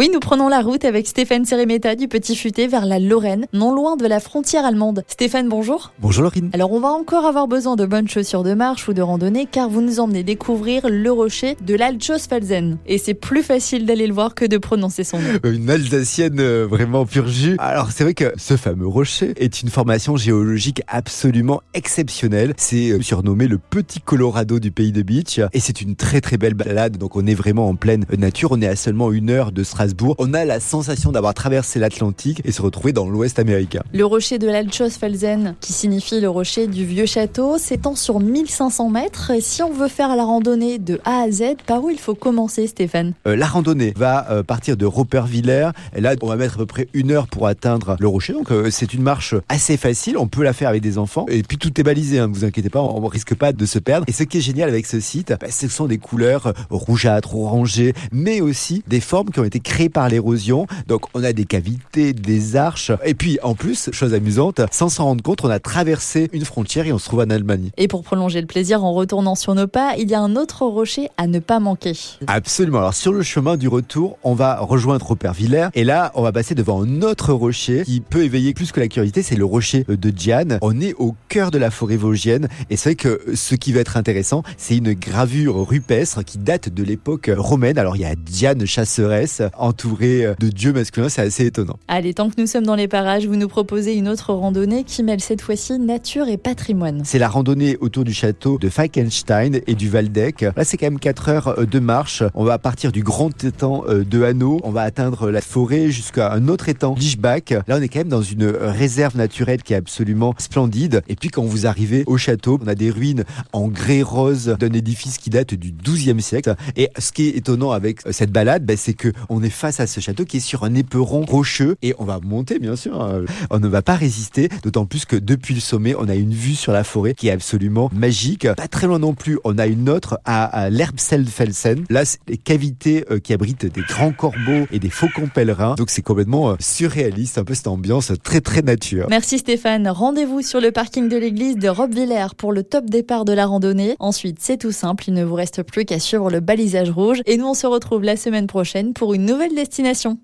Oui, nous prenons la route avec Stéphane Séréméta du Petit Futé vers la Lorraine, non loin de la frontière allemande. Stéphane, bonjour. Bonjour Laurine. Alors, on va encore avoir besoin de bonnes chaussures de marche ou de randonnée car vous nous emmenez découvrir le rocher de l'Altschosfelsen. Et c'est plus facile d'aller le voir que de prononcer son nom. Euh, Une Alsacienne euh, vraiment pur jus. Alors c'est vrai que ce fameux rocher est une formation géologique absolument exceptionnelle. C'est euh, surnommé le petit Colorado du pays de Beach et c'est une très très belle balade. Donc on est vraiment en pleine nature. On est à seulement une heure de Strasbourg. On a la sensation d'avoir traversé l'Atlantique et se retrouver dans l'Ouest américain. Le rocher de l'Altschosfelsen, qui signifie le rocher du vieux château, s'étend sur 1500 mètres. Et si on veut faire la randonnée de A à Z, par où il faut commencer, Stéphane? Euh, la randonnée va euh, partir de Ropervillers. Et là, on va mettre à peu près une heure pour atteindre le rocher. Donc, euh, c'est une marche assez facile. On peut la faire avec des enfants. Et puis, tout est balisé. Hein, vous inquiétez pas, on, risque pas de se perdre. Et ce qui est génial avec ce site, bah, ce sont des couleurs rougeâtres, orangées, mais aussi des formes qui ont été créées par l'érosion. Donc, on a des cavités, des arches. Et puis, en plus, chose amusante, sans s'en rendre compte, on a traversé une frontière et on se trouve en Allemagne. Et pour prolonger le plaisir en retournant sur nos pas, il y a un autre rocher à ne pas manquer. Absolument. Alors sur le chemin du retour, on va rejoindre Ropervillers et là, on va passer devant un autre rocher qui peut éveiller plus que la curiosité, c'est le rocher de Diane. On est au cœur de la forêt vosgienne et c'est vrai que ce qui va être intéressant, c'est une gravure rupestre qui date de l'époque romaine. Alors il y a Diane chasseresse entourée de dieux masculins, c'est assez étonnant. Allez, tant que nous sommes dans les parages, vous nous proposez une autre randonnée qui mêle cette fois-ci nature et patrimoine. C'est la randonnée autour du château de Falkenstein et du Waldeck. Là, c'est quand même 4 heures de marche. On va partir du grand étang euh, de Hanau. On va atteindre la forêt jusqu'à un autre étang, Lichbach. Là, on est quand même dans une réserve naturelle qui est absolument splendide. Et puis, quand vous arrivez au château, on a des ruines en grès rose d'un édifice qui date du 12e siècle. Et ce qui est étonnant avec euh, cette balade, ben, c'est que on est face à ce château qui est sur un éperon rocheux et on va monter, bien sûr. On ne va pas résister, d'autant plus que depuis le sommet, on a une vue sur la forêt qui est absolument magique. Pas très loin non plus, on a une autre à, à l'Erbselfelsen. Là, c'est les cavités euh, qui abritent des grands corbeaux et des faucons pèlerins. Donc c'est complètement euh, surréaliste, un peu cette ambiance très très nature. Merci Stéphane. Rendez-vous sur le parking de l'église de Robvillers pour le top départ de la randonnée. Ensuite, c'est tout simple, il ne vous reste plus qu'à suivre le balisage rouge. Et nous, on se retrouve la semaine prochaine pour une nouvelle destination.